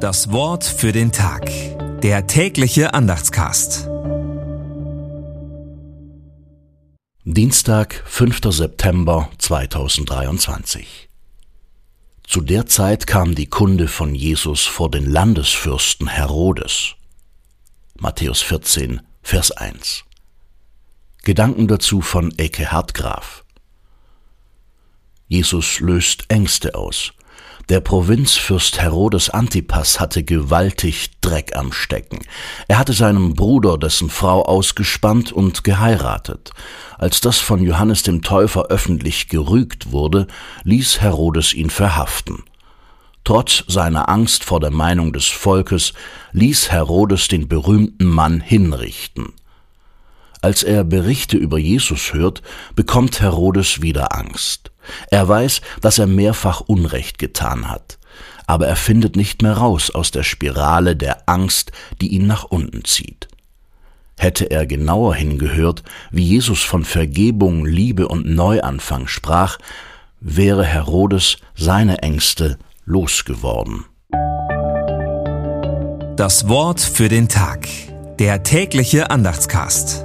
Das Wort für den Tag. Der tägliche Andachtscast. Dienstag, 5. September 2023. Zu der Zeit kam die Kunde von Jesus vor den Landesfürsten Herodes. Matthäus 14, Vers 1. Gedanken dazu von Eke Hartgraf. Jesus löst Ängste aus. Der Provinzfürst Herodes Antipas hatte gewaltig Dreck am Stecken. Er hatte seinem Bruder dessen Frau ausgespannt und geheiratet. Als das von Johannes dem Täufer öffentlich gerügt wurde, ließ Herodes ihn verhaften. Trotz seiner Angst vor der Meinung des Volkes ließ Herodes den berühmten Mann hinrichten. Als er Berichte über Jesus hört, bekommt Herodes wieder Angst. Er weiß, dass er mehrfach Unrecht getan hat, aber er findet nicht mehr raus aus der Spirale der Angst, die ihn nach unten zieht. Hätte er genauer hingehört, wie Jesus von Vergebung, Liebe und Neuanfang sprach, wäre Herodes seine Ängste losgeworden. Das Wort für den Tag. Der tägliche Andachtscast.